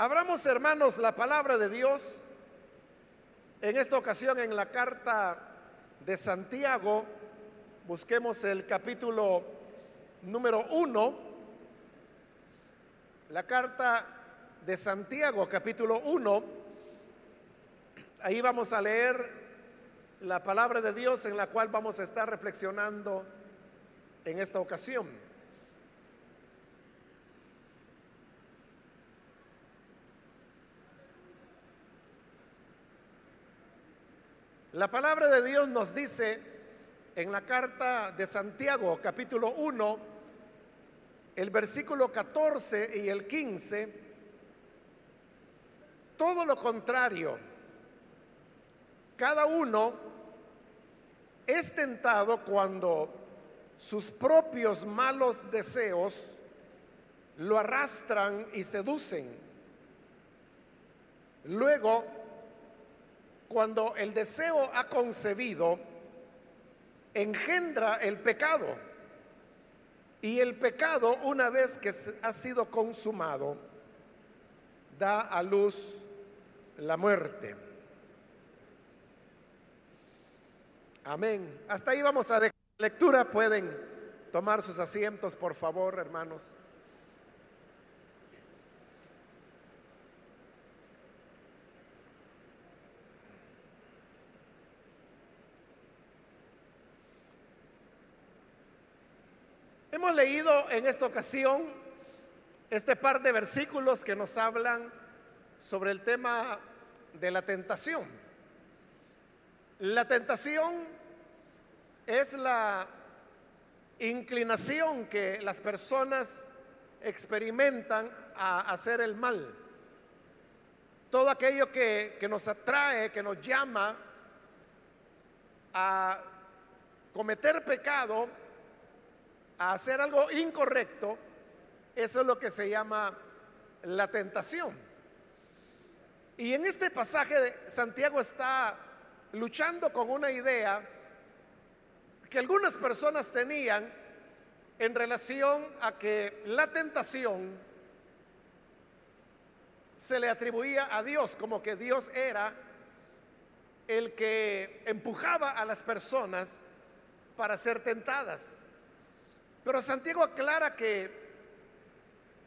Abramos, hermanos, la palabra de Dios en esta ocasión en la carta de Santiago. Busquemos el capítulo número uno, la carta de Santiago, capítulo uno. Ahí vamos a leer la palabra de Dios en la cual vamos a estar reflexionando en esta ocasión. La palabra de Dios nos dice en la carta de Santiago, capítulo 1, el versículo 14 y el 15, todo lo contrario, cada uno es tentado cuando sus propios malos deseos lo arrastran y seducen. Luego, cuando el deseo ha concebido, engendra el pecado. Y el pecado, una vez que ha sido consumado, da a luz la muerte. Amén. Hasta ahí vamos a dejar la lectura. Pueden tomar sus asientos, por favor, hermanos. Hemos leído en esta ocasión este par de versículos que nos hablan sobre el tema de la tentación. La tentación es la inclinación que las personas experimentan a hacer el mal. Todo aquello que, nos atrae, que nos llama a cometer pecado, a hacer algo incorrecto, eso es lo que se llama la tentación. Y en este pasaje Santiago está luchando con una idea que algunas personas tenían en relación a que la tentación se le atribuía a Dios, como que Dios era el que empujaba a las personas para ser tentadas. Pero Santiago aclara que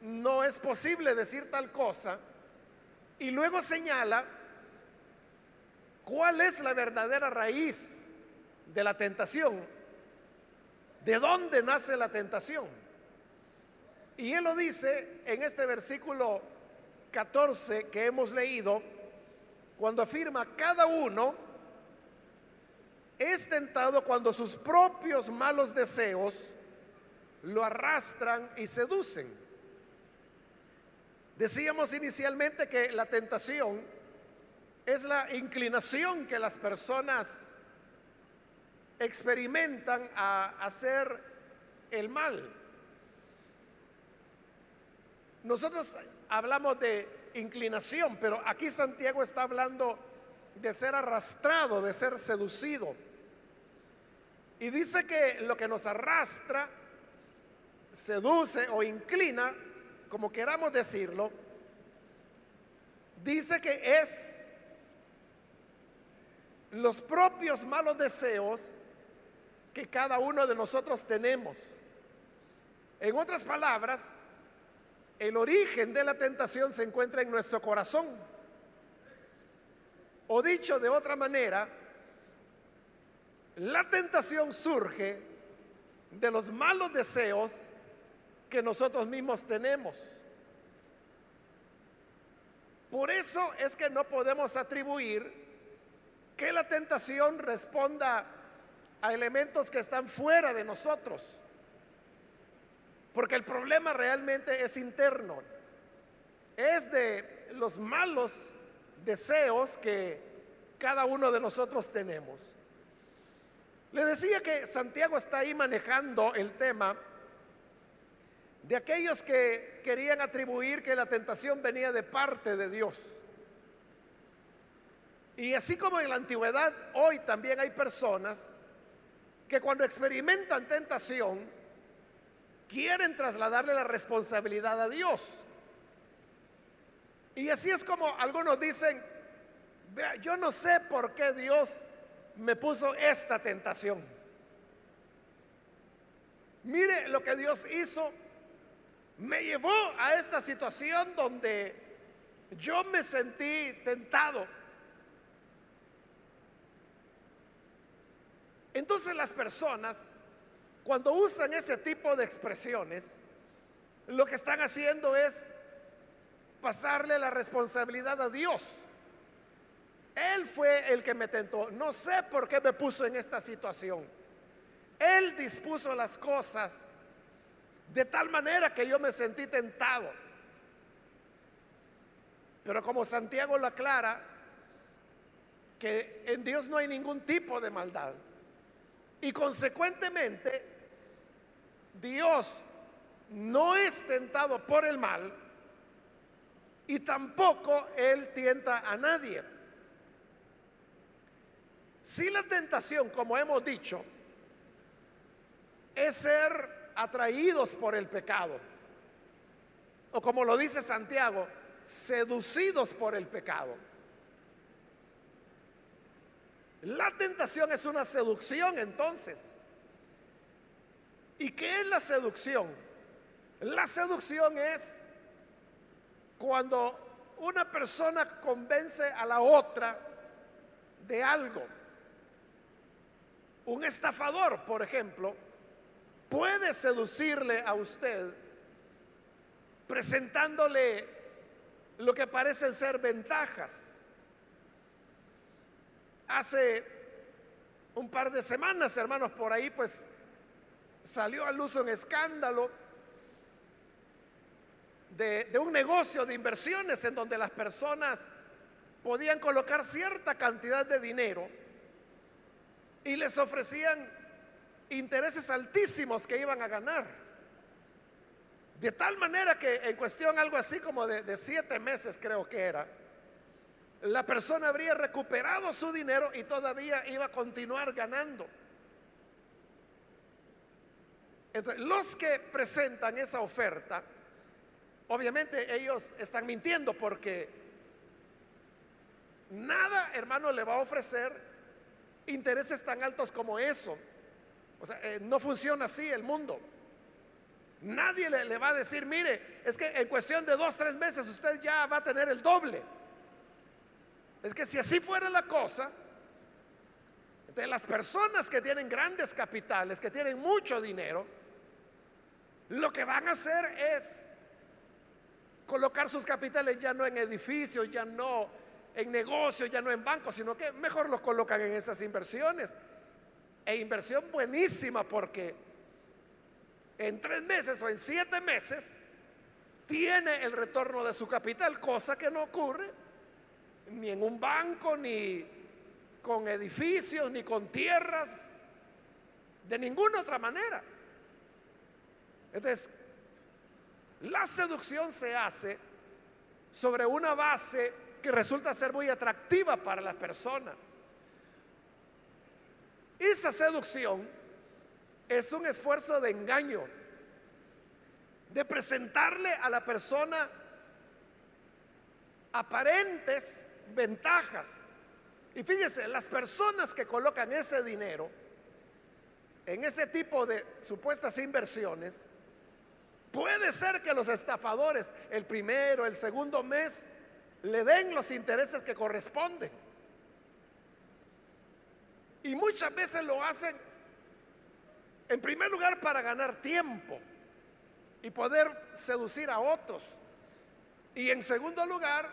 no es posible decir tal cosa y luego señala cuál es la verdadera raíz de la tentación, de dónde nace la tentación. Y él lo dice en este versículo 14 que hemos leído, cuando afirma, cada uno es tentado cuando sus propios malos deseos lo arrastran y seducen. Decíamos inicialmente que la tentación es la inclinación que las personas experimentan a hacer el mal. Nosotros hablamos de inclinación, pero aquí Santiago está hablando de ser arrastrado, de ser seducido. Y dice que lo que nos arrastra seduce o inclina, como queramos decirlo, dice que es los propios malos deseos que cada uno de nosotros tenemos. En otras palabras, el origen de la tentación se encuentra en nuestro corazón. O dicho de otra manera, la tentación surge de los malos deseos que nosotros mismos tenemos. Por eso es que no podemos atribuir que la tentación responda a elementos que están fuera de nosotros. Porque el problema realmente es interno. Es de los malos deseos que cada uno de nosotros tenemos. Le decía que Santiago está ahí manejando el tema de aquellos que querían atribuir que la tentación venía de parte de Dios. Y así como en la antigüedad, hoy también hay personas que cuando experimentan tentación, quieren trasladarle la responsabilidad a Dios. Y así es como algunos dicen, yo no sé por qué Dios me puso esta tentación. Mire lo que Dios hizo. Me llevó a esta situación donde yo me sentí tentado. Entonces las personas, cuando usan ese tipo de expresiones, lo que están haciendo es pasarle la responsabilidad a Dios. Él fue el que me tentó. No sé por qué me puso en esta situación. Él dispuso las cosas de tal manera que yo me sentí tentado. Pero como Santiago lo aclara, que en Dios no hay ningún tipo de maldad. Y consecuentemente, Dios no es tentado por el mal y tampoco Él tienta a nadie. Si la tentación, como hemos dicho, es ser atraídos por el pecado, o como lo dice Santiago, seducidos por el pecado. La tentación es una seducción entonces. ¿Y qué es la seducción? La seducción es cuando una persona convence a la otra de algo. Un estafador, por ejemplo, puede seducirle a usted presentándole lo que parecen ser ventajas. Hace un par de semanas, hermanos, por ahí pues salió a luz un escándalo de, de, un negocio de inversiones en donde las personas podían colocar cierta cantidad de dinero y les ofrecían intereses altísimos que iban a ganar. De tal manera que en cuestión algo así como de, siete meses creo que era, la persona habría recuperado su dinero y todavía iba a continuar ganando. Entonces, los que presentan esa oferta, obviamente ellos están mintiendo porque nada, hermano, le va a ofrecer intereses tan altos como eso. O sea, eh, no funciona así el mundo. Nadie le, le, va a decir, mire, es que en cuestión de dos, tres meses usted ya va a tener el doble. Es que si así fuera la cosa, de las personas que tienen grandes capitales, que tienen mucho dinero, lo que van a hacer es colocar sus capitales ya no en edificios, ya no en negocios, ya no en bancos, sino que mejor los colocan en esas inversiones. E inversión buenísima porque en tres meses o en siete meses tiene el retorno de su capital, cosa que no ocurre ni en un banco, ni con edificios, ni con tierras, de ninguna otra manera. Entonces, la seducción se hace sobre una base que resulta ser muy atractiva para la persona. Esa seducción es un esfuerzo de engaño, de presentarle a la persona aparentes ventajas. Y fíjese, las personas que colocan ese dinero en ese tipo de supuestas inversiones, puede ser que los estafadores el primero, el segundo mes le den los intereses que corresponden. Y muchas veces lo hacen, en primer lugar, para ganar tiempo y poder seducir a otros. Y en segundo lugar,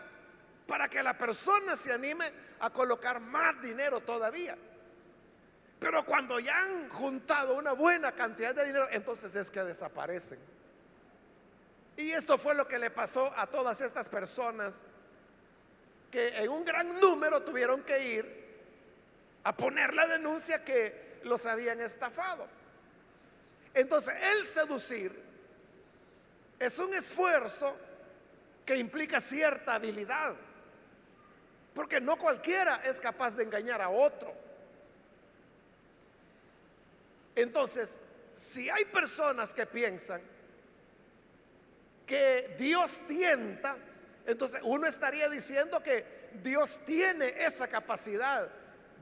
para que la persona se anime a colocar más dinero todavía. Pero cuando ya han juntado una buena cantidad de dinero, entonces es que desaparecen. Y esto fue lo que le pasó a todas estas personas que en un gran número tuvieron que ir a poner la denuncia que los habían estafado. Entonces, el seducir es un esfuerzo que implica cierta habilidad. Porque no cualquiera es capaz de engañar a otro. Entonces, si hay personas que piensan que Dios tienta, Entonces uno estaría diciendo que Dios tiene esa capacidad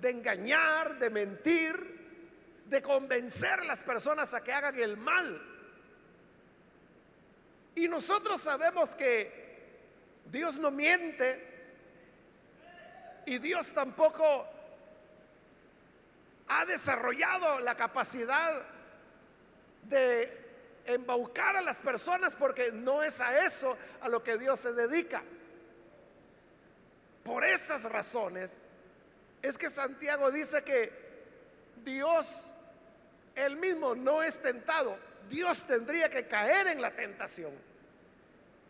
de engañar, de mentir, de convencer a las personas a que hagan el mal. Y nosotros sabemos que Dios no miente y Dios tampoco ha desarrollado la capacidad de embaucar a las personas porque no es a eso a lo que Dios se dedica. Por esas razones es que Santiago dice que Dios, él mismo no es tentado. Dios tendría que caer en la tentación.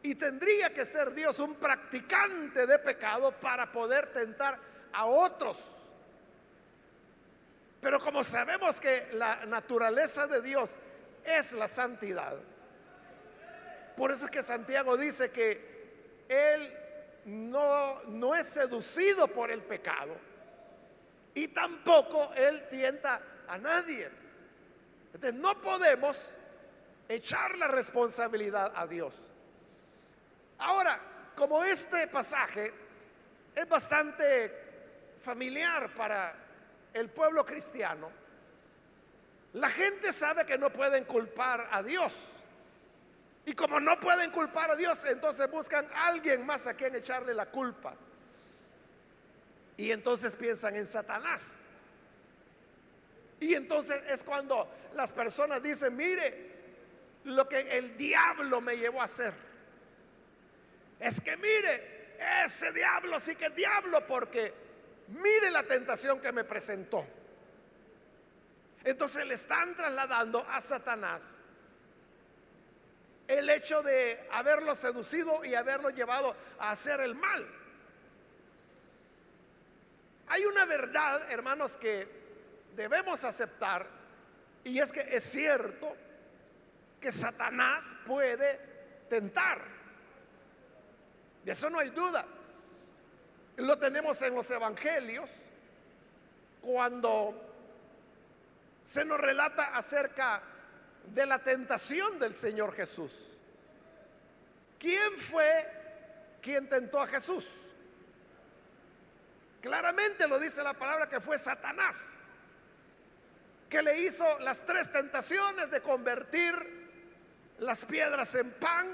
Y tendría que ser Dios un practicante de pecado para poder tentar a otros. Pero como sabemos que la naturaleza de Dios es la santidad, por eso es que Santiago dice que Él no, no es seducido por el pecado y tampoco Él tienta a nadie. Entonces no podemos echar la responsabilidad a Dios. Ahora, como este pasaje es bastante familiar para el pueblo cristiano, la gente sabe que no pueden culpar a Dios. Y como no pueden culpar a Dios, entonces buscan a alguien más a quien echarle la culpa. Y entonces piensan en Satanás. Y entonces es cuando las personas dicen, mire, lo que el diablo me llevó a hacer. Es que mire, ese diablo sí que diablo porque mire la tentación que me presentó. Entonces le están trasladando a Satanás el hecho de haberlo seducido y haberlo llevado a hacer el mal. Hay una verdad, hermanos, que debemos aceptar y es que es cierto que Satanás puede tentar. De eso no hay duda. Lo tenemos en los evangelios cuando se nos relata acerca de la tentación del Señor Jesús. ¿Quién fue quien tentó a Jesús? Claramente lo dice la palabra que fue Satanás, que le hizo las tres tentaciones de convertir las piedras en pan,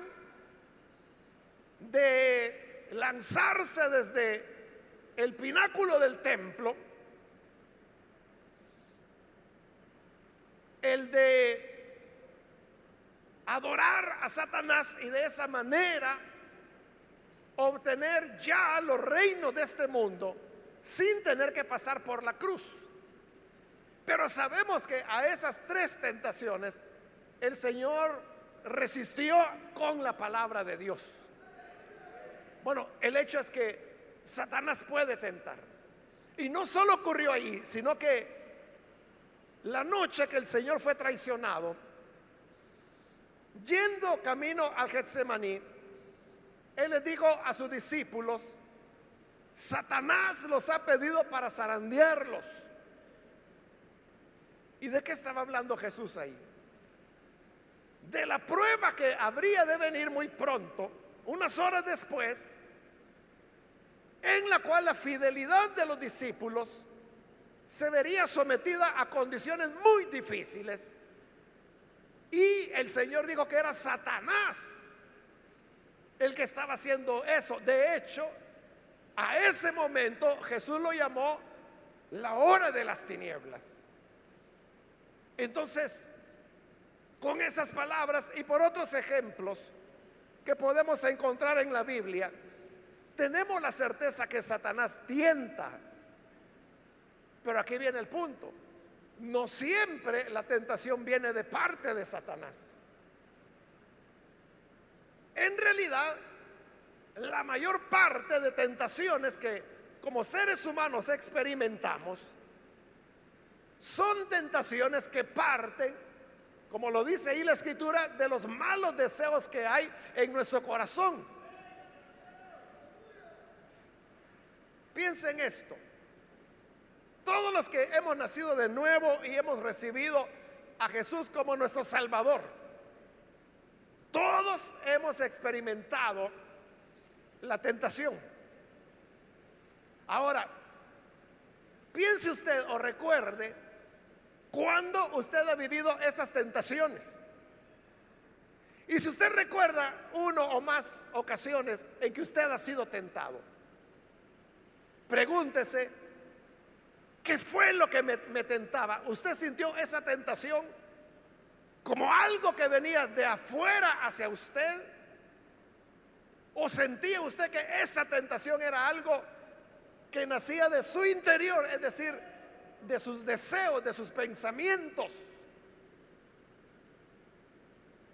de lanzarse desde el pináculo del templo, el de adorar a Satanás y de esa manera obtener ya los reinos de este mundo sin tener que pasar por la cruz. Pero sabemos que a esas tres tentaciones el Señor resistió con la palabra de Dios. Bueno, el hecho es que Satanás puede tentar. Y no solo ocurrió ahí, sino que la noche que el Señor fue traicionado, yendo camino al Getsemaní, Él les dijo a sus discípulos, Satanás los ha pedido para zarandearlos. ¿Y de qué estaba hablando Jesús ahí? De la prueba que habría de venir muy pronto, unas horas después, en la cual la fidelidad de los discípulos se vería sometida a condiciones muy difíciles. Y el Señor dijo que era Satanás el que estaba haciendo eso. De hecho, a ese momento Jesús lo llamó la hora de las tinieblas. Entonces, con esas palabras y por otros ejemplos que podemos encontrar en la Biblia, tenemos la certeza que Satanás tienta. Pero aquí viene el punto. No siempre la tentación viene de parte de Satanás. En realidad, la mayor parte de tentaciones que como seres humanos experimentamos son tentaciones que parten, como lo dice ahí la escritura, de los malos deseos que hay en nuestro corazón. Piensen esto. Todos los que hemos nacido de nuevo y hemos recibido a Jesús como nuestro Salvador, todos hemos experimentado la tentación. Ahora, piense usted o recuerde cuando usted ha vivido esas tentaciones. Y si usted recuerda uno o más ocasiones en que usted ha sido tentado, pregúntese, ¿qué fue lo que me, me tentaba? ¿Usted sintió esa tentación como algo que venía de afuera hacia usted? ¿O sentía usted que esa tentación era algo que nacía de su interior, es decir, de sus deseos, de sus pensamientos?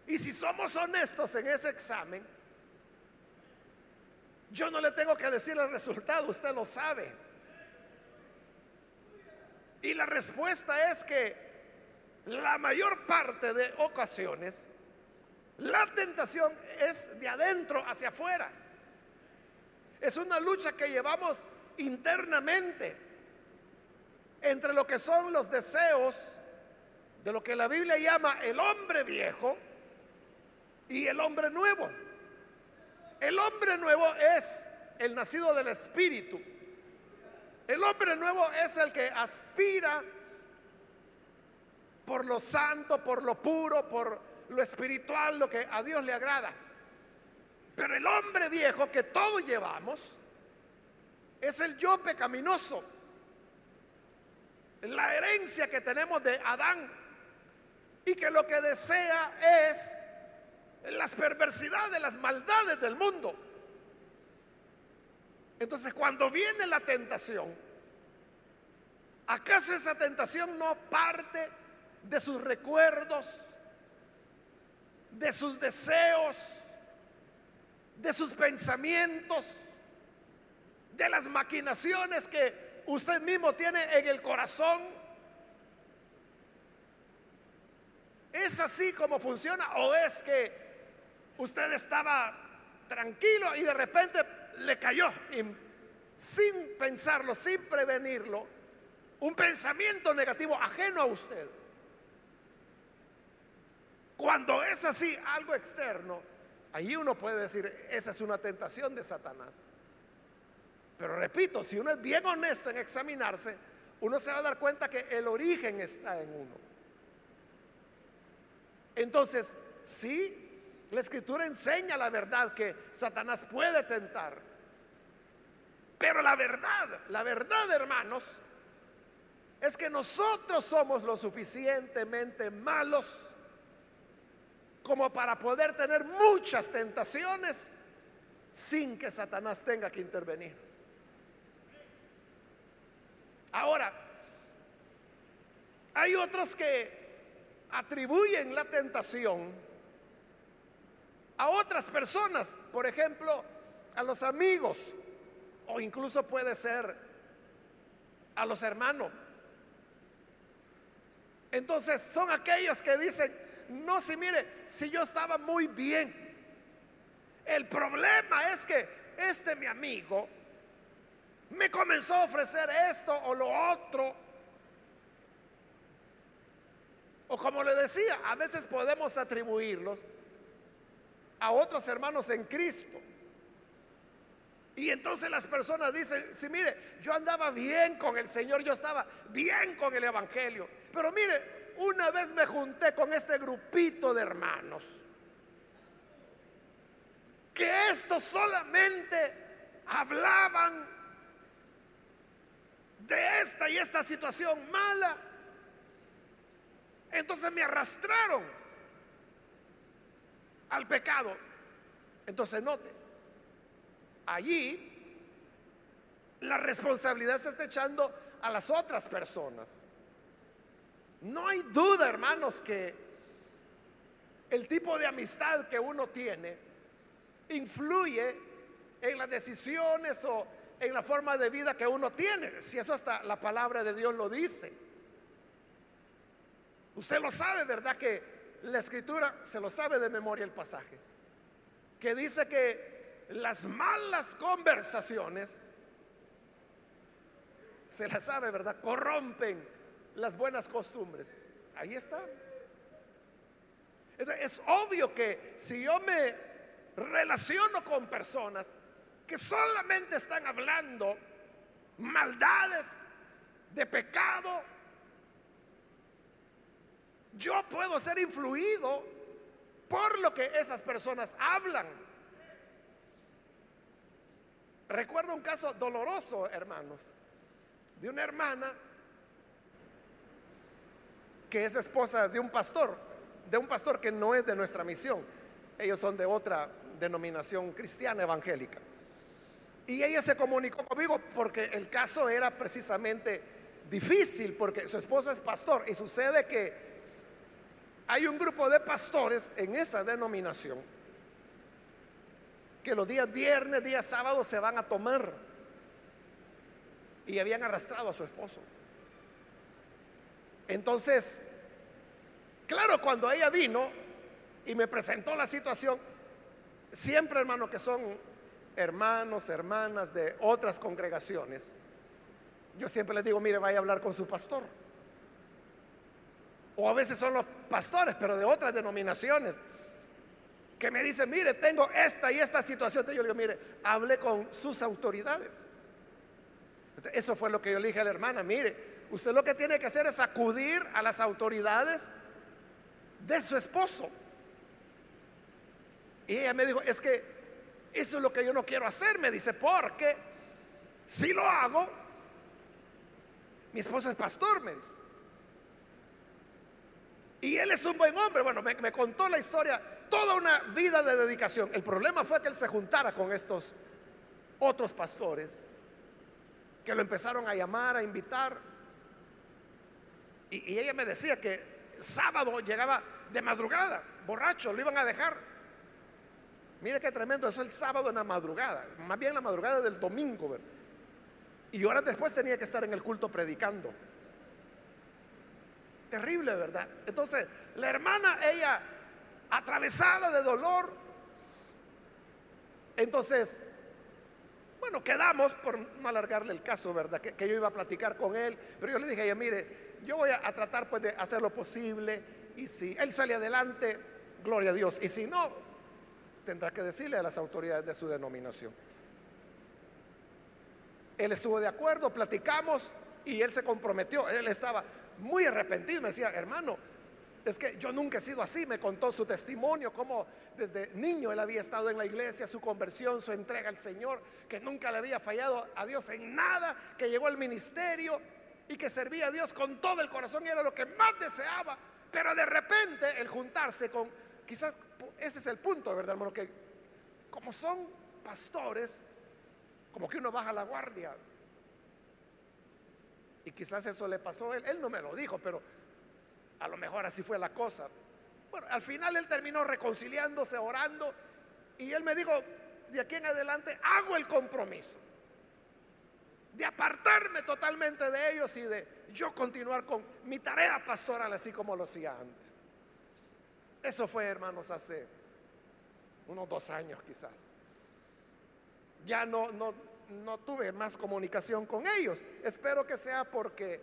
Y si somos honestos en ese examen, yo no le tengo que decir el resultado, usted lo sabe. Y la respuesta es que la mayor parte de ocasiones la tentación es de adentro hacia afuera. Es una lucha que llevamos internamente entre lo que son los deseos de lo que la Biblia llama el hombre viejo y el hombre nuevo. El hombre nuevo es el nacido del Espíritu. El hombre nuevo es el que aspira por lo santo, por lo puro, por lo espiritual, lo que a Dios le agrada. Pero el hombre viejo que todos llevamos es el yo pecaminoso. La herencia que tenemos de Adán y que lo que desea es las perversidades, las maldades del mundo. Entonces cuando viene la tentación, ¿acaso esa tentación no parte de sus recuerdos, de sus deseos, de sus pensamientos, de las maquinaciones que usted mismo tiene en el corazón? ¿Es así como funciona o es que usted estaba tranquilo y de repente le cayó sin pensarlo, sin prevenirlo, un pensamiento negativo ajeno a usted. Cuando es así, algo externo, ahí uno puede decir, esa es una tentación de Satanás. Pero repito, si uno es bien honesto en examinarse, uno se va a dar cuenta que el origen está en uno. Entonces, sí, la escritura enseña la verdad que Satanás puede tentar. Pero la verdad, la verdad hermanos, es que nosotros somos lo suficientemente malos como para poder tener muchas tentaciones sin que Satanás tenga que intervenir. Ahora, hay otros que atribuyen la tentación a otras personas, por ejemplo, a los amigos o incluso puede ser a los hermanos. Entonces son aquellos que dicen, no, si mire, si yo estaba muy bien, el problema es que este mi amigo me comenzó a ofrecer esto o lo otro. O como le decía, a veces podemos atribuirlos a otros hermanos en Cristo. Y entonces las personas dicen, si mire, yo andaba bien con el Señor, yo estaba bien con el Evangelio, pero mire, una vez me junté con este grupito de hermanos, que estos solamente hablaban de esta y esta situación mala. Entonces me arrastraron al pecado. Entonces note, allí la responsabilidad se está echando a las otras personas. No hay duda, hermanos, que el tipo de amistad que uno tiene influye en las decisiones o en la forma de vida que uno tiene. Si eso hasta la palabra de Dios lo dice. Usted lo sabe, ¿verdad? Que la escritura se lo sabe de memoria el pasaje, que dice que las malas conversaciones, se las sabe, ¿verdad? Corrompen las buenas costumbres. Ahí está. Es obvio que si yo me relaciono con personas que solamente están hablando maldades de pecado, yo puedo ser influido por lo que esas personas hablan. Recuerdo un caso doloroso, hermanos, de una hermana que es esposa de un pastor, de un pastor que no es de nuestra misión. Ellos son de otra denominación cristiana evangélica. Y ella se comunicó conmigo porque el caso era precisamente difícil, porque su esposo es pastor y sucede que hay un grupo de pastores en esa denominación que los días viernes, días sábados se van a tomar y habían arrastrado a su esposo. Entonces, claro, cuando ella vino y me presentó la situación, siempre hermano que son hermanos, hermanas de otras congregaciones, yo siempre les digo, mire, vaya a hablar con su pastor. O a veces son los pastores, pero de otras denominaciones, que me dicen, mire, tengo esta y esta situación. Entonces yo le digo, mire, hable con sus autoridades. Eso fue lo que yo le dije a la hermana, mire, Usted lo que tiene que hacer es acudir a las autoridades de su esposo. Y ella me dijo, es que eso es lo que yo no quiero hacer, me dice, porque si lo hago, mi esposo es pastor, me dice. Y él es un buen hombre. Bueno, me, contó la historia, toda una vida de dedicación. El problema fue que él se juntara con estos otros pastores que lo empezaron a llamar, a invitar. Y, ella me decía que sábado llegaba de madrugada, borracho, lo iban a dejar. Mire qué tremendo, eso el sábado en la madrugada, más bien la madrugada del domingo. Y horas después tenía que estar en el culto predicando. Terrible, ¿verdad? Entonces, la hermana, ella, atravesada de dolor, entonces, bueno, quedamos por no alargarle el caso, ¿verdad? Que, que, yo iba a platicar con él, pero yo le dije a ella, mire, yo voy a, tratar pues de hacer lo posible y si él sale adelante, gloria a Dios. Y si no, tendrá que decirle a las autoridades de su denominación. Él estuvo de acuerdo, platicamos y él se comprometió. Él estaba muy arrepentido. Me decía, hermano, es que yo nunca he sido así. Me contó su testimonio, cómo desde niño él había estado en la iglesia, su conversión, su entrega al Señor, que nunca le había fallado a Dios en nada, que llegó al ministerio y que servía a Dios con todo el corazón y era lo que más deseaba. Pero de repente el juntarse con, quizás ese es el punto, ¿verdad, hermano? Que como son pastores, como que uno baja la guardia. Y quizás eso le pasó a él. Él no me lo dijo, pero a lo mejor así fue la cosa. Bueno, al final él terminó reconciliándose, orando. Y él me dijo, de aquí en adelante hago el compromiso de apartarme totalmente de ellos y de yo continuar con mi tarea pastoral así como lo hacía antes. Eso fue, hermanos, hace unos dos años quizás. Ya no, no, no tuve más comunicación con ellos. Espero que sea porque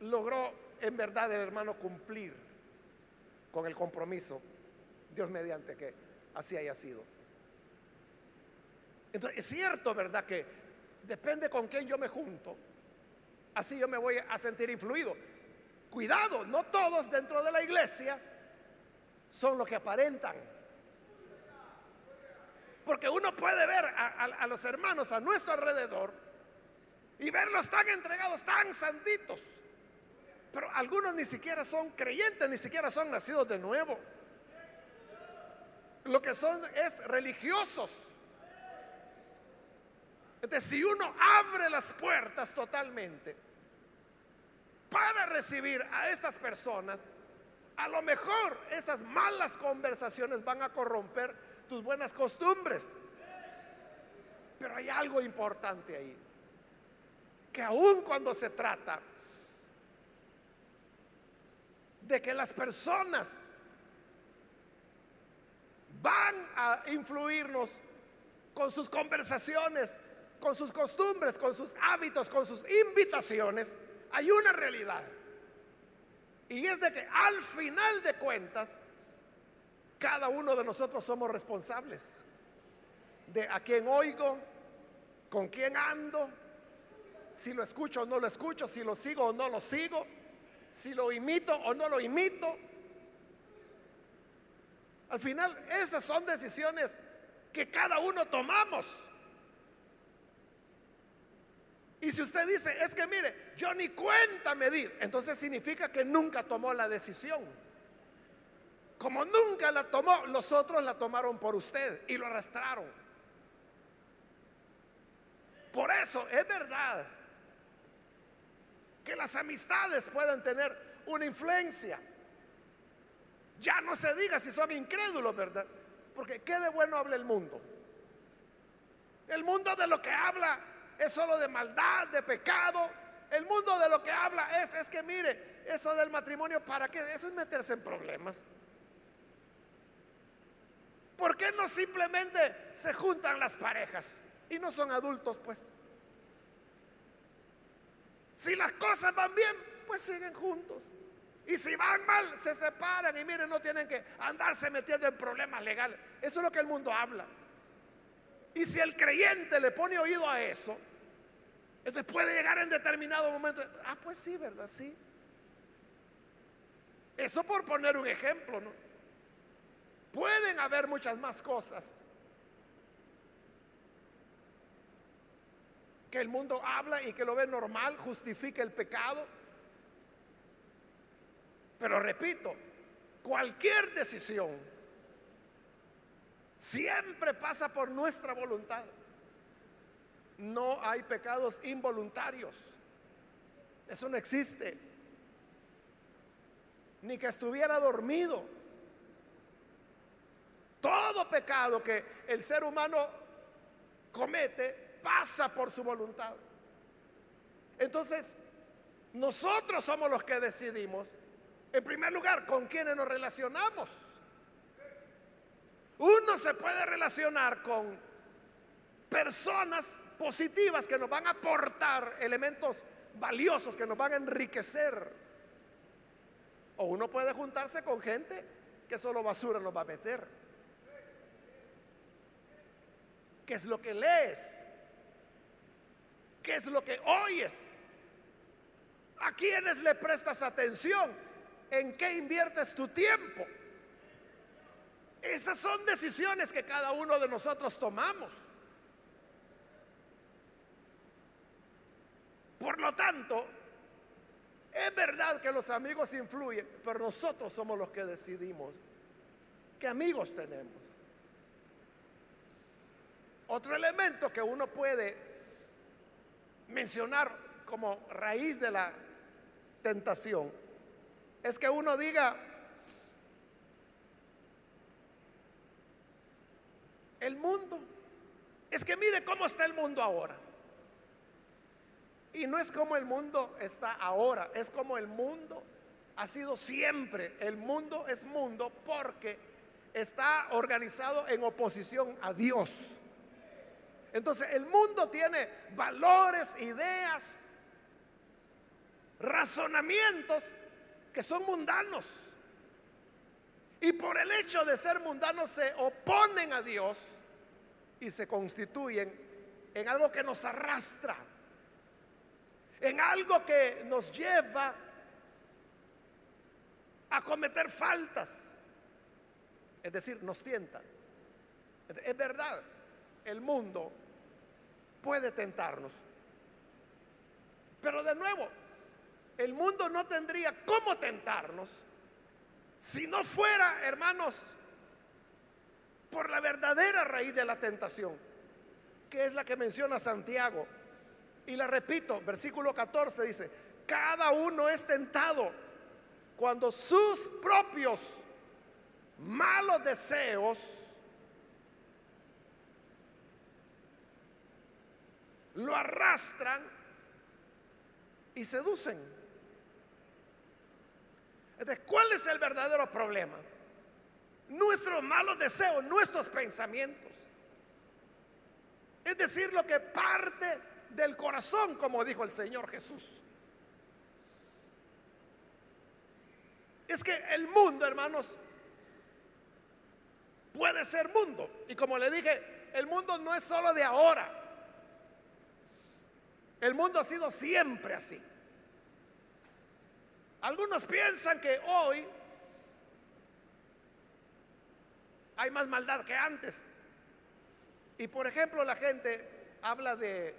logró en verdad el hermano cumplir con el compromiso, Dios mediante que así haya sido. Entonces, es cierto, ¿verdad? Que depende con quién yo me junto, así yo me voy a sentir influido. Cuidado, no todos dentro de la iglesia son lo que aparentan. Porque uno puede ver a, los hermanos a nuestro alrededor y verlos tan entregados, tan santitos. Pero algunos ni siquiera son creyentes, ni siquiera son nacidos de nuevo. Lo que son es religiosos. Entonces, si uno abre las puertas totalmente para recibir a estas personas, a lo mejor esas malas conversaciones van a corromper tus buenas costumbres. Pero hay algo importante ahí, que aun cuando se trata de que las personas van a influirnos con sus conversaciones, con sus costumbres, con sus hábitos, con sus invitaciones, hay una realidad. Y es de que al final de cuentas, cada uno de nosotros somos responsables de a quién oigo, con quién ando, si lo escucho o no lo escucho, si lo sigo o no lo sigo, si lo imito o no lo imito. Al final, esas son decisiones que cada uno tomamos. Y si usted dice, es que mire, yo ni cuenta medir, entonces significa que nunca tomó la decisión. Como nunca la tomó, los otros la tomaron por usted y lo arrastraron. Por eso es verdad que las amistades pueden tener una influencia. Ya no se diga si son incrédulos, ¿verdad? Porque ¿qué de bueno habla el mundo? El mundo de lo que habla es solo de maldad, de pecado. El mundo de lo que habla es, es que mire, eso del matrimonio, ¿para qué? Eso es meterse en problemas. ¿Por qué no simplemente se juntan las parejas y no son adultos, pues? Si las cosas van bien, pues siguen juntos. Y si van mal, se separan y miren, no tienen que andarse metiendo en problemas legales. Eso es lo que el mundo habla. Y si el creyente le pone oído a eso, entonces puede llegar en determinado momento, ah, pues sí, ¿verdad? Sí. Eso por poner un ejemplo, ¿no? Pueden haber muchas más cosas que el mundo habla y que lo ve normal, justifica el pecado. Pero repito, cualquier decisión siempre pasa por nuestra voluntad no hay pecados involuntarios. Eso no existe. Ni que estuviera dormido. Todo pecado que el ser humano comete pasa por su voluntad. Entonces, nosotros somos los que decidimos, en primer lugar, con quienes nos relacionamos. Uno se puede relacionar con personas positivas que nos van a aportar elementos valiosos que nos van a enriquecer. O uno puede juntarse con gente que solo basura nos va a meter. ¿Qué es lo que lees? ¿Qué es lo que oyes? ¿A quiénes le prestas atención? ¿En qué inviertes tu tiempo? Esas son decisiones que cada uno de nosotros tomamos. Por lo tanto, es verdad que los amigos influyen, pero nosotros somos los que decidimos qué amigos tenemos. Otro elemento que uno puede mencionar como raíz de la tentación es que uno diga, el mundo, es que mire cómo está el mundo ahora. Y no es como el mundo está ahora, es como el mundo ha sido siempre. El mundo es mundo porque está organizado en oposición a Dios. Entonces el mundo tiene valores, ideas, razonamientos que son mundanos. Y por el hecho de ser mundanos se oponen a Dios y se constituyen en algo que nos arrastra en algo que nos lleva a cometer faltas. Es decir, nos tienta. Es verdad, el mundo puede tentarnos. Pero de nuevo, el mundo no tendría cómo tentarnos si no fuera, hermanos, por la verdadera raíz de la tentación, que es la que menciona Santiago y la repito, versículo 14 dice, cada uno es tentado cuando sus propios malos deseos lo arrastran y seducen. Entonces, ¿cuál es el verdadero problema? Nuestros malos deseos, nuestros pensamientos. Es decir, lo que parte del corazón, como dijo el Señor Jesús. Es que el mundo, hermanos, puede ser mundo. Y como le dije, el mundo no es solo de ahora. El mundo ha sido siempre así. Algunos piensan que hoy hay más maldad que antes. Y por ejemplo la gente habla de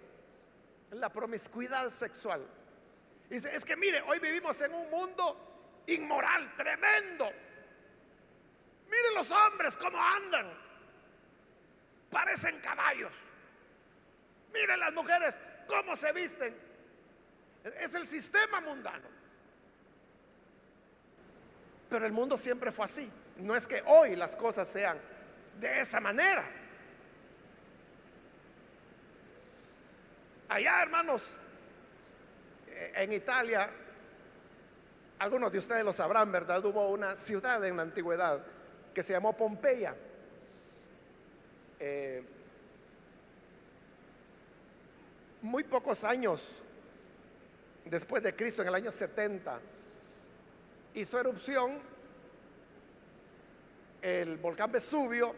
la promiscuidad sexual. Dice, es que mire, hoy vivimos en un mundo inmoral, tremendo. Mire los hombres cómo andan. Parecen caballos. Mire las mujeres cómo se visten. Es el sistema mundano. Pero el mundo siempre fue así. No es que hoy las cosas sean de esa manera. Allá, hermanos, eh, en Italia, algunos de ustedes lo sabrán, ¿verdad? Hubo una ciudad en la antigüedad que se llamó Pompeya. Eh, muy pocos años después de Cristo, en el año 70, hizo erupción el volcán Vesubio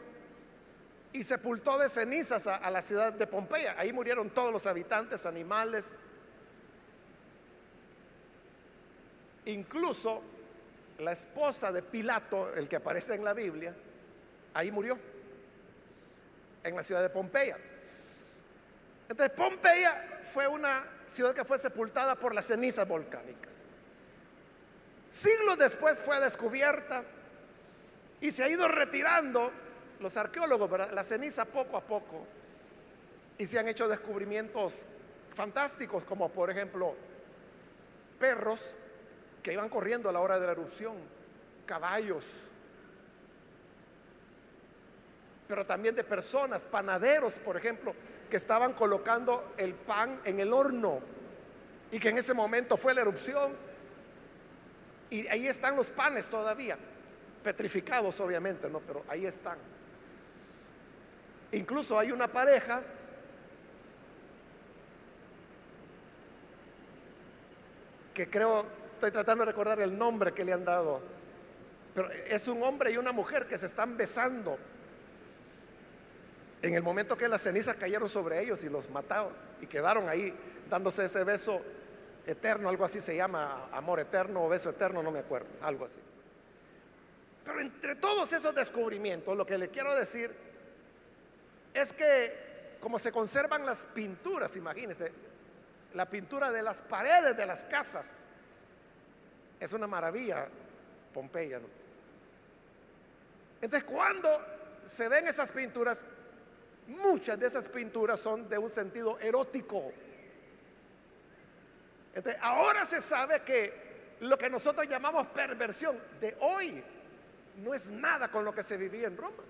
y sepultó de cenizas a, la ciudad de Pompeya. Ahí murieron todos los habitantes, animales. Incluso la esposa de Pilato, el que aparece en la Biblia, ahí murió, en la ciudad de Pompeya. Entonces Pompeya fue una ciudad que fue sepultada por las cenizas volcánicas. Siglos después fue descubierta y se ha ido retirando los arqueólogos, la ceniza poco a poco. Y se han hecho descubrimientos fantásticos, como por ejemplo perros que iban corriendo a la hora de la erupción, caballos, pero también de personas, panaderos, por ejemplo, que estaban colocando el pan en el horno y que en ese momento fue la erupción. Y ahí están los panes todavía, petrificados obviamente, ¿no? Pero ahí están. Incluso hay una pareja que creo Estoy tratando de recordar el nombre que le han dado. Pero es un hombre y una mujer que se están besando. En el momento que las cenizas cayeron sobre ellos y los mataron y quedaron ahí dándose ese beso eterno, algo así se llama, amor eterno o beso eterno, no me acuerdo, algo así. Pero entre todos esos descubrimientos, lo que le quiero decir es que como se conservan las pinturas, imagínense, la pintura de las paredes de las casas, es una maravilla Pompeya. Entonces, cuando se ven esas pinturas, muchas de esas pinturas son de un sentido erótico. Entonces, ahora se sabe que lo que nosotros llamamos perversión de hoy no es nada con lo que se vivía en Roma.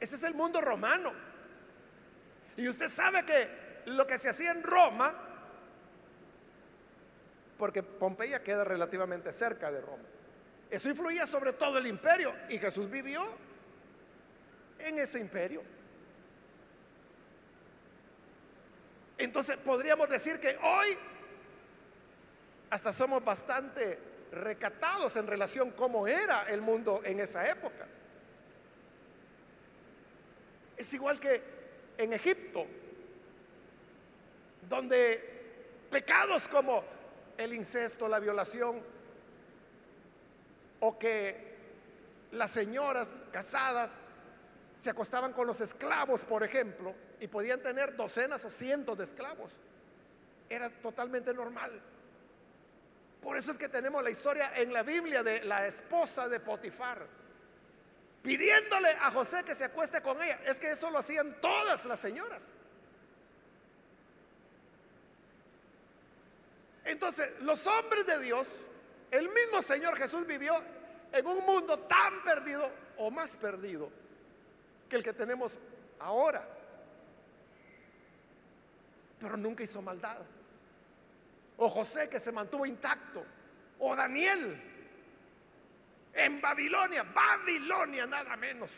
Ese es el mundo romano. Y usted sabe que lo que se hacía en Roma porque Pompeya queda relativamente cerca de Roma. Eso influía sobre todo el imperio y Jesús vivió en ese imperio. Entonces podríamos decir que hoy hasta somos bastante recatados en relación cómo era el mundo en esa época. Es igual que en Egipto, donde pecados como el incesto, la violación, o que las señoras casadas se acostaban con los esclavos, por ejemplo, y podían tener docenas o cientos de esclavos. Era totalmente normal. Por eso es que tenemos la historia en la Biblia de la esposa de Potifar, pidiéndole a José que se acueste con ella. Es que eso lo hacían todas las señoras. Entonces, los hombres de Dios, el mismo Señor Jesús vivió en un mundo tan perdido o más perdido que el que tenemos ahora. Pero nunca hizo maldad. O José que se mantuvo intacto. O Daniel en Babilonia, Babilonia nada menos.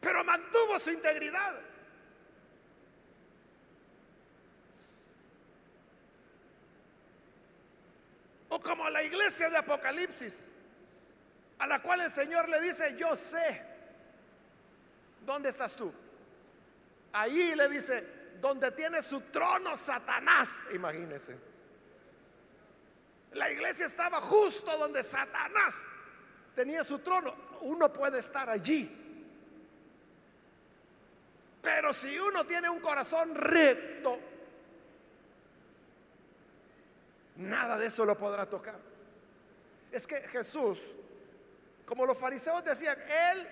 Pero mantuvo su integridad. O como la iglesia de Apocalipsis, a la cual el Señor le dice, yo sé ¿dónde estás tú? Ahí le dice, donde tiene su trono Satanás, imagínese. La iglesia estaba justo donde Satanás tenía su trono. Uno puede estar allí. Pero si uno tiene un corazón recto, nada de eso lo podrá tocar. Es que Jesús, como los fariseos decían, Él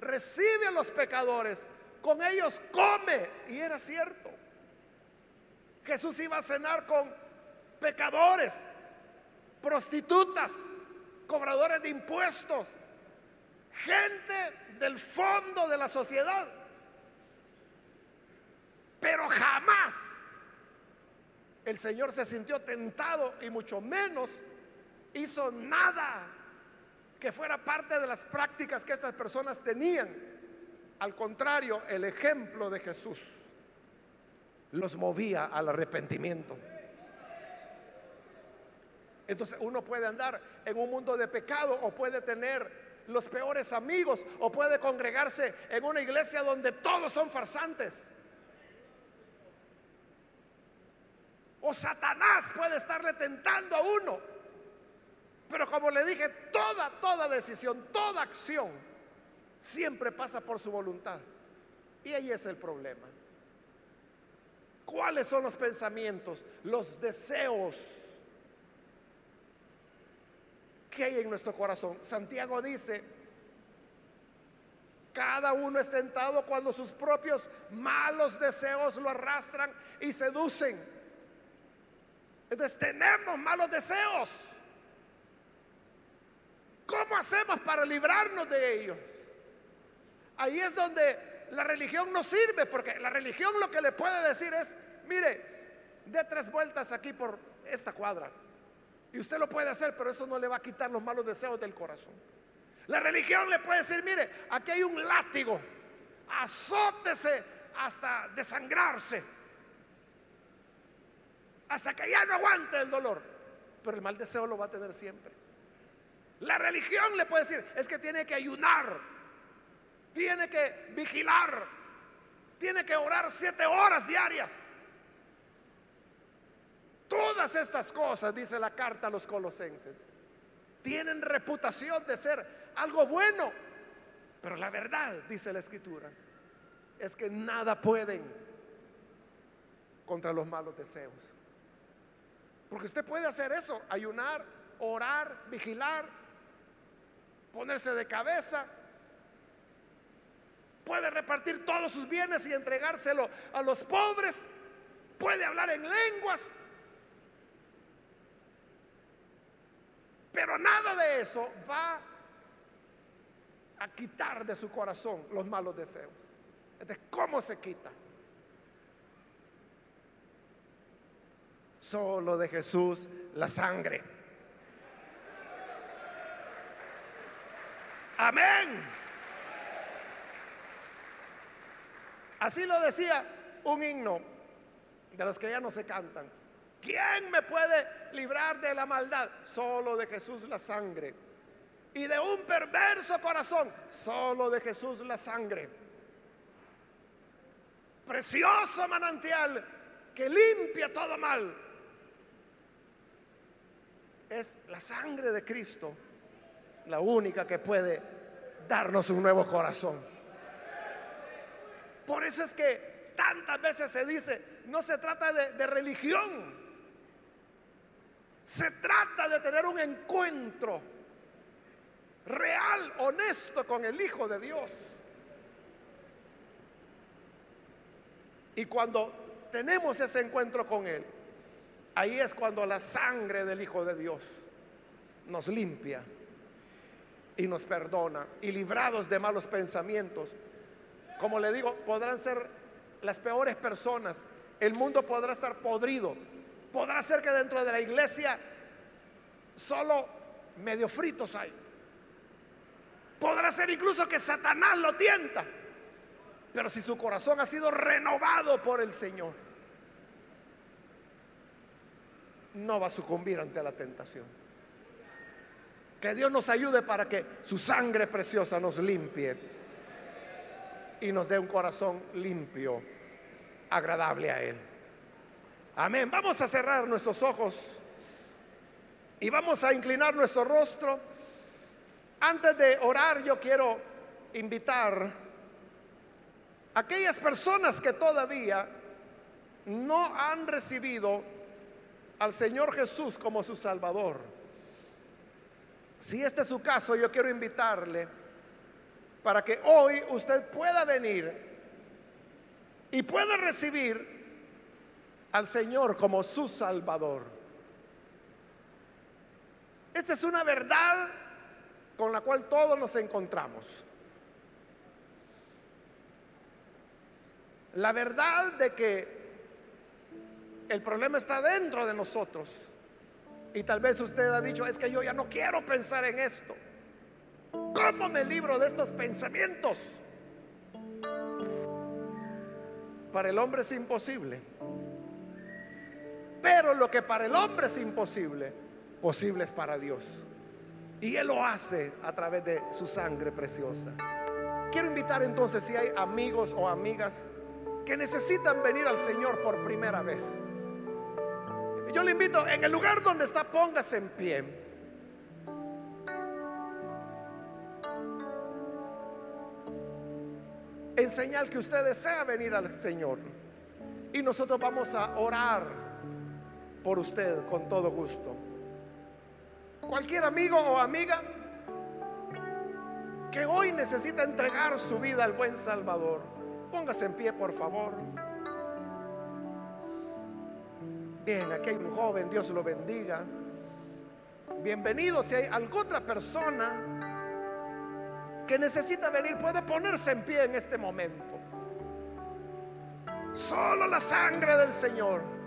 recibe a los pecadores, con ellos come. Y era cierto. Jesús iba a cenar con pecadores, prostitutas, cobradores de impuestos, gente del fondo de la sociedad. Pero jamás el Señor se sintió tentado y mucho menos hizo nada que fuera parte de las prácticas que estas personas tenían. Al contrario, el ejemplo de Jesús los movía al arrepentimiento. Entonces uno puede andar en un mundo de pecado o puede tener los peores amigos o puede congregarse en una iglesia donde todos son farsantes. O Satanás puede estarle tentando a uno. Pero como le dije, toda, toda decisión, toda acción siempre pasa por su voluntad. Y ahí es el problema. ¿Cuáles son los pensamientos, los deseos que hay en nuestro corazón? Santiago dice, cada uno es tentado cuando sus propios malos deseos lo arrastran y seducen. Entonces tenemos malos deseos. ¿Cómo hacemos para librarnos de ellos? Ahí es donde la religión no sirve, porque la religión lo que le puede decir es, mire, dé tres vueltas aquí por esta cuadra. Y usted lo puede hacer, pero eso no le va a quitar los malos deseos del corazón. La religión le puede decir, mire, aquí hay un látigo, azótese hasta desangrarse hasta que ya no aguante el dolor. Pero el mal deseo lo va a tener siempre. La religión le puede decir, es que tiene que ayunar, tiene que vigilar, tiene que orar siete horas diarias. Todas estas cosas, dice la carta a los colosenses, tienen reputación de ser algo bueno. Pero la verdad, dice la escritura, es que nada pueden contra los malos deseos. Porque usted puede hacer eso, ayunar, orar, vigilar, ponerse de cabeza. Puede repartir todos sus bienes y entregárselo a los pobres. Puede hablar en lenguas. Pero nada de eso va a quitar de su corazón los malos deseos. Entonces, ¿cómo se quita? Solo de Jesús la sangre. Amén. Así lo decía un himno de los que ya no se cantan. ¿Quién me puede librar de la maldad? Solo de Jesús la sangre. Y de un perverso corazón, solo de Jesús la sangre. Precioso manantial que limpia todo mal es la sangre de Cristo la única que puede darnos un nuevo corazón. Por eso es que tantas veces se dice, no se trata de, religión, se trata de tener un encuentro real, honesto con el Hijo de Dios. Y cuando tenemos ese encuentro con Él, Ahí es cuando la sangre del Hijo de Dios nos limpia y nos perdona y librados de malos pensamientos. Como le digo, podrán ser las peores personas. El mundo podrá estar podrido. Podrá ser que dentro de la iglesia solo medio fritos hay. Podrá ser incluso que Satanás lo tienta. Pero si su corazón ha sido renovado por el Señor, no va a sucumbir ante la tentación. Que Dios nos ayude para que su sangre preciosa nos limpie y nos dé un corazón limpio, agradable a Él. Amén. Vamos a cerrar nuestros ojos y vamos a inclinar nuestro rostro. Antes de orar, yo quiero invitar a aquellas personas que todavía no han recibido al Señor Jesús como su Salvador. Si este es su caso, yo quiero invitarle para que hoy usted pueda venir y pueda recibir al Señor como su Salvador. Esta es una verdad con la cual todos nos encontramos. La verdad de que el problema está dentro de nosotros. Y tal vez usted ha dicho, es que yo ya no quiero pensar en esto. ¿Cómo me libro de estos pensamientos? Para el hombre es imposible. Pero lo que para el hombre es imposible, posible es para Dios. Y Él lo hace a través de su sangre preciosa. Quiero invitar entonces si hay amigos o amigas que necesitan venir al Señor por primera vez. Yo le invito, en el lugar donde está, póngase en pie. En señal que usted desea venir al Señor. Y nosotros vamos a orar por usted con todo gusto. Cualquier amigo o amiga que hoy necesita entregar su vida al buen Salvador, póngase en pie, por favor. Bien, aquí hay un joven, Dios lo bendiga. Bienvenido. Si hay alguna otra persona que necesita venir, puede ponerse en pie en este momento. Solo la sangre del Señor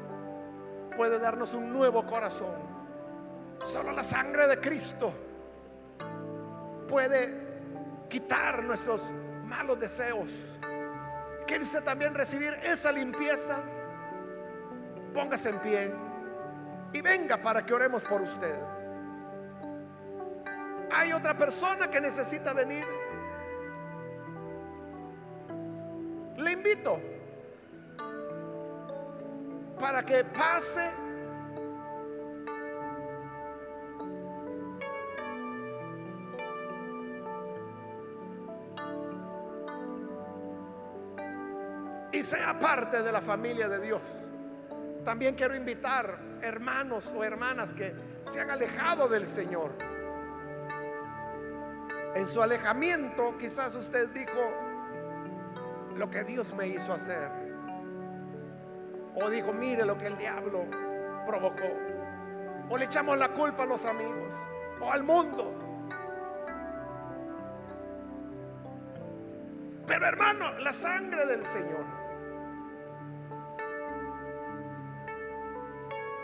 puede darnos un nuevo corazón. Solo la sangre de Cristo puede quitar nuestros malos deseos. ¿Quiere usted también recibir esa limpieza? Póngase en pie y venga para que oremos por usted. Hay otra persona que necesita venir. Le invito para que pase y sea parte de la familia de Dios. También quiero invitar hermanos o hermanas que se han alejado del Señor. En su alejamiento quizás usted dijo lo que Dios me hizo hacer. O dijo, mire lo que el diablo provocó. O le echamos la culpa a los amigos o al mundo. Pero hermano, la sangre del Señor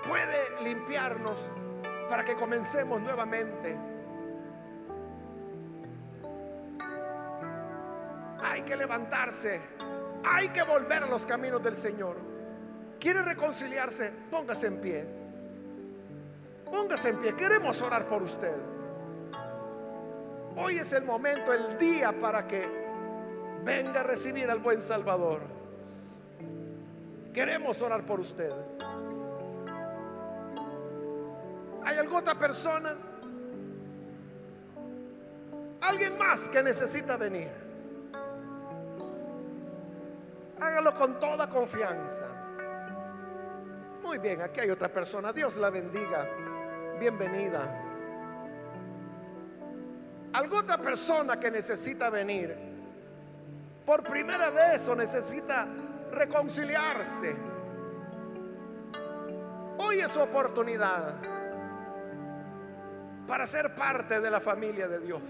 puede limpiarnos para que comencemos nuevamente. Hay que levantarse, hay que volver a los caminos del Señor. ¿Quiere reconciliarse? Póngase en pie. Póngase en pie. Queremos orar por usted. Hoy es el momento, el día para que venga a recibir al buen Salvador. Queremos orar por usted. ¿Hay alguna otra persona? Alguien más que necesita venir. Hágalo con toda confianza. Muy bien, aquí hay otra persona. Dios la bendiga. Bienvenida. ¿Alguna otra persona que necesita venir por primera vez o necesita reconciliarse? Hoy es su oportunidad para ser parte de la familia de Dios.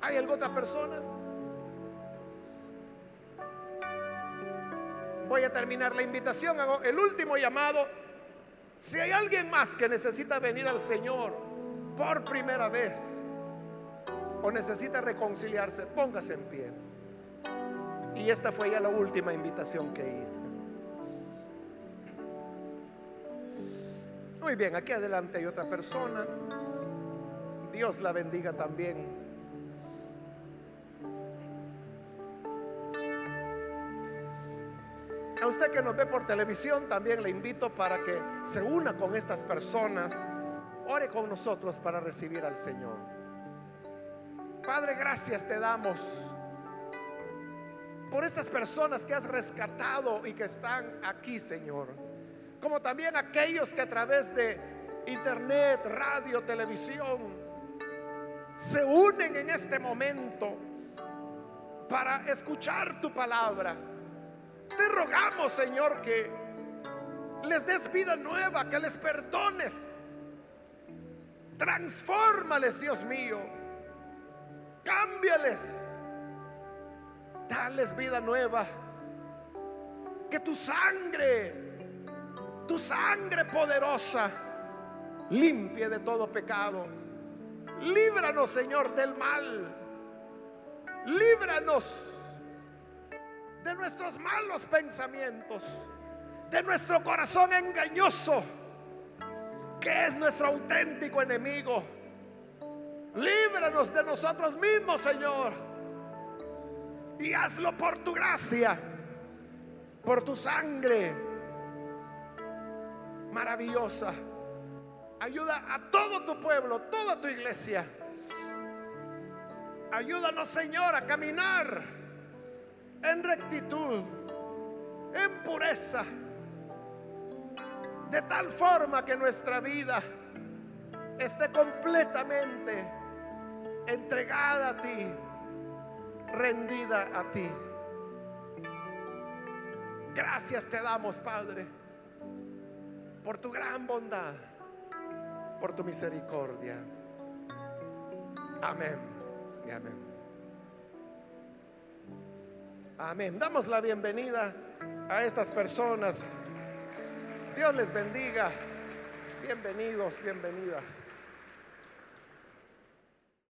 ¿Hay alguna otra persona? Voy a terminar la invitación, hago el último llamado. Si hay alguien más que necesita venir al Señor por primera vez o necesita reconciliarse, póngase en pie. Y esta fue ya la última invitación que hice. Muy bien, aquí adelante hay otra persona. Dios la bendiga también. A usted que nos ve por televisión, también le invito para que se una con estas personas. Ore con nosotros para recibir al Señor. Padre, gracias te damos por estas personas que has rescatado y que están aquí, Señor. Como también aquellos que a través de internet, radio, televisión, se unen en este momento para escuchar tu palabra. Te rogamos, Señor, que les des vida nueva, que les perdones. Transfórmales, Dios mío. Cámbiales dales vida nueva. Que tu sangre, tu sangre poderosa, limpie de todo pecado. Líbranos, Señor, del mal. Líbranos de nuestros malos pensamientos, de nuestro corazón engañoso, que es nuestro auténtico enemigo. Líbranos de nosotros mismos, Señor y hazlo por tu gracia, por tu sangre maravillosa. Ayuda a todo tu pueblo, toda tu iglesia. Ayúdanos, Señor, a caminar en rectitud, en pureza, de tal forma que nuestra vida esté completamente entregada a ti rendida a ti. Gracias te damos, Padre, por tu gran bondad, por tu misericordia. Amén y amén. Amén. Damos la bienvenida a estas personas. Dios les bendiga. Bienvenidos, bienvenidas.